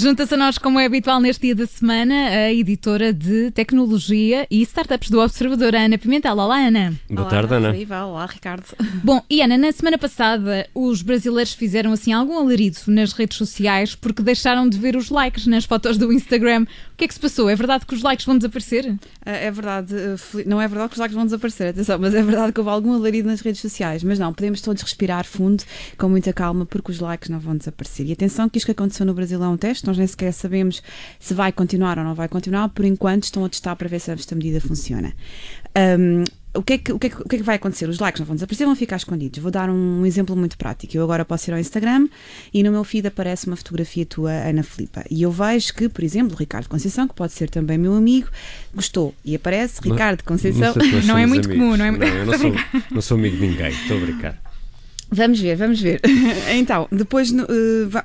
Junta-se a nós, como é habitual neste dia da semana, a editora de tecnologia e startups do Observador, Ana Pimentel. Olá, Ana. Boa tarde, Ana. Viva, olá, Ricardo. Bom, e Ana, na semana passada os brasileiros fizeram assim algum alarido nas redes sociais porque deixaram de ver os likes nas fotos do Instagram. O que é que se passou? É verdade que os likes vão desaparecer? É, é verdade, eh, não é verdade que os likes vão desaparecer, atenção, mas é verdade que houve algum alarido nas redes sociais. Mas não, podemos todos respirar fundo, com muita calma, porque os likes não vão desaparecer. E atenção que isto que aconteceu no Brasil é um teste, nós nem sequer sabemos se vai continuar ou não vai continuar, por enquanto estão a testar para ver se esta medida funciona. Um, o que, é que, o, que é que, o que, é que, vai acontecer? Os likes não vão desaparecer, vão ficar escondidos. Vou dar um exemplo muito prático. Eu agora posso ir ao Instagram e no meu feed aparece uma fotografia tua, Ana Filipa. E eu vejo que, por exemplo, o Ricardo Conceição, que pode ser também meu amigo, gostou. E aparece Ricardo Conceição. Não, não é muito amigos. comum, não é Não, eu não sou, não sou amigo de ninguém, estou a brincar. Vamos ver, vamos ver. então, depois uh,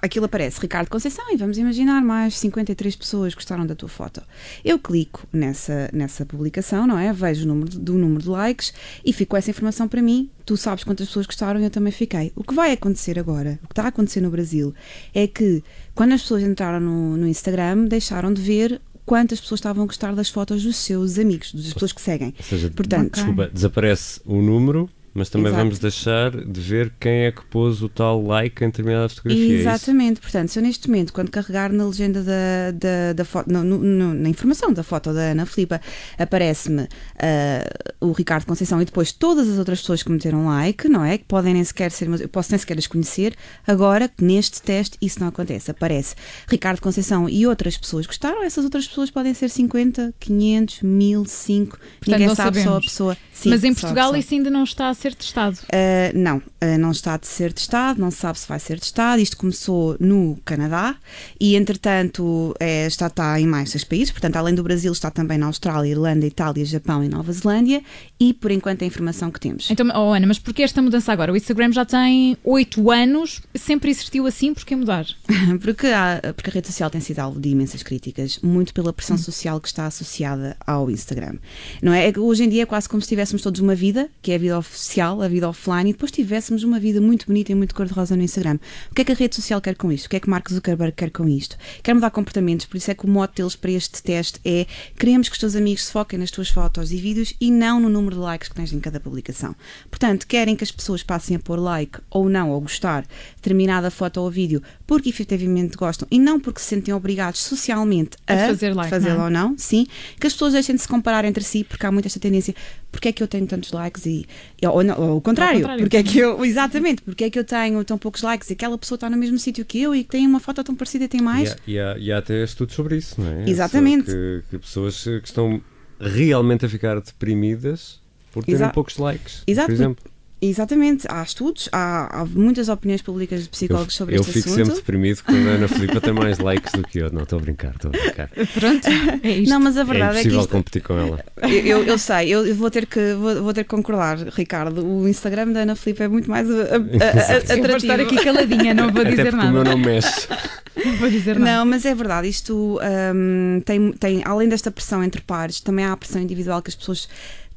aquilo aparece Ricardo Conceição e vamos imaginar mais 53 pessoas gostaram da tua foto. Eu clico nessa, nessa publicação, não é? Vejo o número do número de likes e fico essa informação para mim. Tu sabes quantas pessoas gostaram e eu também fiquei. O que vai acontecer agora, o que está a acontecer no Brasil, é que quando as pessoas entraram no, no Instagram, deixaram de ver quantas pessoas estavam a gostar das fotos dos seus amigos, das pessoas que seguem. Ou seja, Portanto, desculpa, desaparece o número, mas também Exato. vamos deixar de ver quem é que pôs o tal like em determinada fotografia. é isso? Exatamente, portanto, se eu neste momento, quando carregar na legenda da, da, da foto, no- no- na informação da foto da Ana Filipa, aparece-me ah, o Ricardo Conceição e depois todas as outras pessoas que meteram like, não é? Que podem nem sequer ser, eu posso nem sequer as conhecer. Agora, neste teste, isso não acontece. Aparece Ricardo Conceição e outras pessoas gostaram, essas outras pessoas podem ser 50, 500, 1000, 5, ninguém não sabe só a sabemos. pessoa. Sim, Mas em Portugal isso ainda não está a ser testado. Uh, não, uh, não está de ser testado, não se sabe se vai ser testado. Isto começou no Canadá e, entretanto, é, está, está em mais seis países. Portanto, além do Brasil, está também na Austrália, Irlanda, Itália, Japão e Nova Zelândia. E, por enquanto, é a informação que temos. Então, oh Ana, mas porquê esta mudança agora? O Instagram já tem 8 anos, sempre existiu assim, porquê mudar? Porque, há- porque a rede social tem sido alvo de imensas críticas, muito pela pressão social que está associada ao Instagram. Não é? É Hoje em dia é quase como se tivéssemos todos uma vida, que é a vida oficial, a vida offline, e depois tivéssemos uma vida muito bonita e muito cor-de-rosa no Instagram. O que é que a rede social quer com isto? O que é que Mark Zuckerberg quer com isto? Quer mudar comportamentos, por isso é que o mote deles para este teste é queremos que os teus amigos se foquem nas tuas fotos e vídeos e não no número de likes que tens em cada publicação. Portanto, querem que as pessoas passem a pôr like ou não, ou gostar determinada foto ou vídeo porque efetivamente gostam e não porque se sentem obrigados socialmente A a, fazer like, fazê-lo é? ou não, sim, que as pessoas deixem de se comparar entre si porque há muito esta tendência, porque é que eu tenho tantos likes e, e- ou, não, ou o contrário, contrário. porque é que eu, exatamente, porque é que eu tenho tão poucos likes e aquela pessoa está no mesmo sítio que eu e que tem uma foto tão parecida e tem mais. E há, e, há, e há até estudos sobre isso, não é? Exatamente. Que, que pessoas eh, que estão realmente a ficar deprimidas por terem Exa- poucos likes, Exato. por exemplo. Exatamente, há estudos, há, há muitas opiniões públicas de Eu, psicólogos sobre eu este fico assunto. sempre deprimido quando a Ana Filipa tem mais likes do que eu. Não, estou a brincar, estou a brincar. Pronto, é isto. Não, mas a É verdade é, que impossível isto, competir com ela. eu, eu, eu sei, eu eu vou ter, que, vou, vou ter que concordar, Ricardo. O Instagram da Ana Filipe é muito mais a- a- Eu vou estar aqui caladinha, não vou Até dizer porque o meu nada. não mexe. Não vou dizer nada. Não, mas é verdade, isto hum, tem, tem, além desta pressão entre pares, também há a pressão individual que as pessoas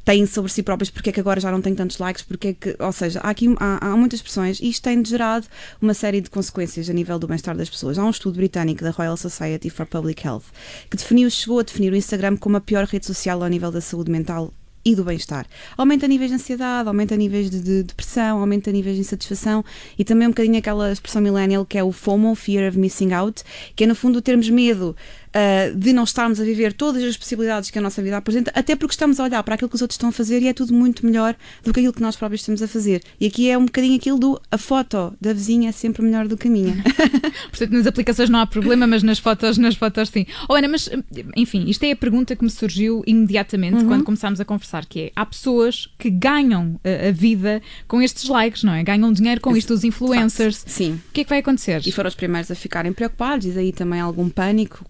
têm sobre si próprias, porque é que agora já não têm tantos likes, porque é que, ou seja, há aqui há, há muitas pressões e isto tem gerado uma série de consequências a nível do bem-estar das pessoas. Há um estudo britânico da Royal Society for Public Health que definiu, chegou a definir o Instagram como a pior rede social ao nível da saúde mental e do bem-estar. Aumenta níveis de ansiedade, aumenta níveis de, de depressão, aumenta níveis de insatisfação e também um bocadinho aquela expressão millennial que é o FOMO, Fear of Missing Out, que é no fundo termos medo ah, de não estarmos a viver todas as possibilidades que a nossa vida apresenta, até porque estamos a olhar para aquilo que os outros estão a fazer e é tudo muito melhor do que aquilo que nós próprios estamos a fazer. E aqui é um bocadinho aquilo do a foto da vizinha é sempre melhor do que a minha. Portanto, nas aplicações não há problema, mas nas fotos, nas fotos sim. Oh, Ana, mas enfim, isto é a pergunta que me surgiu imediatamente quando começámos a conversar, que é, há pessoas que ganham a, a vida com estes likes, não é? Ganham dinheiro com isto, os influencers. Sim. O que é que vai acontecer? E foram os primeiros a ficarem preocupados e daí também algum pânico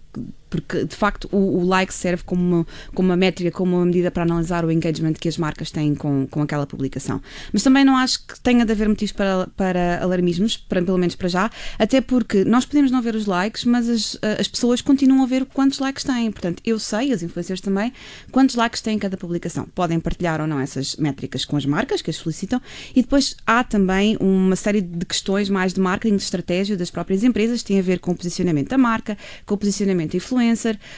porque de facto o, o like serve como uma, como uma métrica, como uma medida para analisar o engagement que as marcas têm com, com aquela publicação. Mas também não acho que tenha de haver motivos para, para alarmismos, para, pelo menos para já, até porque nós podemos não ver os likes, mas as, as pessoas continuam a ver quantos likes têm. Portanto, eu sei, as influencers também, quantos likes têm cada publicação. Podem partilhar ou não essas métricas com as marcas que as solicitam e depois há também uma série de questões mais de marketing, de estratégia das próprias empresas, que têm a ver com o posicionamento da marca, com o posicionamento influencer.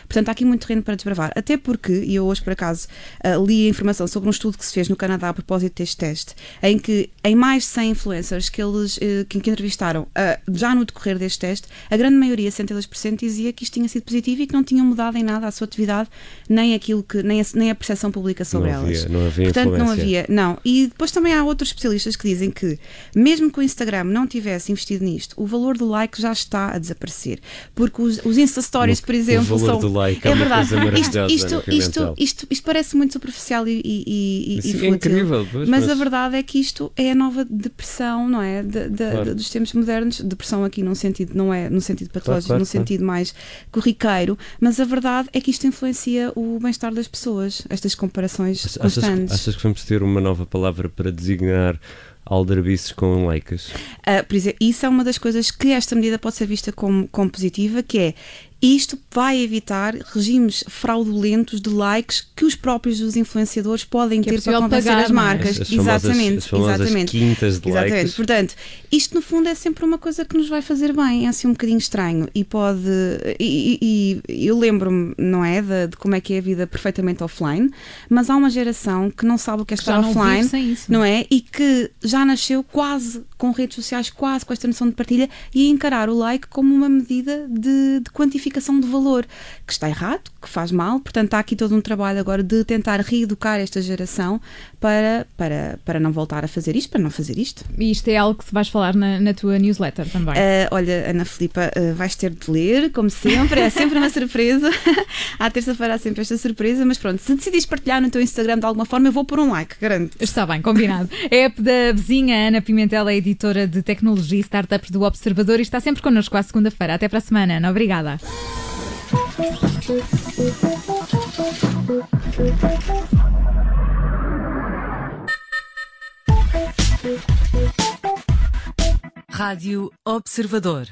Portanto, há aqui muito terreno para desbravar. Até porque, e eu hoje por acaso uh, li a informação sobre um estudo que se fez no Canadá a propósito deste teste, em que em mais de 100 influencers que eles uh, que, que, entrevistaram uh, já no decorrer deste teste, a grande maioria, 62%, dizia que isto tinha sido positivo e que não tinham mudado em nada a sua atividade, nem aquilo que, nem a, nem a percepção pública sobre não elas. Havia, não havia Portanto, influência. não havia, não. E depois também há outros especialistas que dizem que, mesmo que o Instagram não tivesse investido nisto, o valor do like já está a desaparecer. Porque os, os Insta Stories, por exemplo, o valor são. do like é, é uma verdade. coisa maravilhosa. Isto, isto, isto, isto, isto parece muito superficial e, e, e, e Sim, fútil, é incrível. Pois, mas, mas a verdade é que isto é a nova depressão, não é? De, de, Claro. de- dos tempos modernos. Depressão aqui num sentido, não é no sentido patológico, claro, no claro. sentido mais corriqueiro, mas a verdade é que isto influencia o bem-estar das pessoas, estas comparações achas, constantes. achas que vamos ter uma nova palavra para designar aldrabices com likes? Ah, por exemplo, isso é uma das coisas que esta medida pode ser vista como, como positiva, que é isto vai evitar regimes fraudulentos de likes que os próprios os influenciadores podem Que é ter para possível convencer pagar, as é? marcas. As famosas, exatamente, as exatamente. quintas de Exatamente. likes. Portanto, isto no fundo é sempre uma coisa que nos vai fazer bem, é assim um bocadinho estranho e pode. E, e- e eu lembro-me, não é, de, de como é que é a vida perfeitamente offline, mas há uma geração que não sabe o que é estar não offline isso. não é? E que já nasceu quase com redes sociais, quase com esta noção de partilha e a encarar o like como uma medida de, de quantificação de valor, que está errado, que faz mal. Portanto, há aqui todo um trabalho agora de tentar reeducar esta geração para, para, para não voltar a fazer isto, para não fazer isto. E isto é algo que vais falar na, na tua newsletter também. Ah, olha, Ana Filipa, ah, vais ter de ler, como sempre, é sempre uma surpresa. à terça-feira há sempre esta surpresa, mas pronto, se decidires partilhar no teu Instagram de alguma forma, eu vou pôr um like, garanto. Está bem, combinado. A app da vizinha Ana Pimentel é editora de tecnologia e startups do Observador e está sempre connosco à segunda-feira. Até para a semana, Ana. Obrigada. Rádio Observador.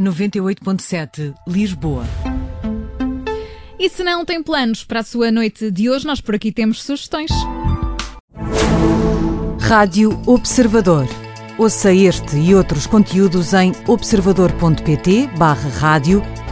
98.7 Lisboa. E se não tem planos para a sua noite de hoje, nós por aqui temos sugestões. Rádio Observador. Ouça este e outros conteúdos em observador.pt/barra rádio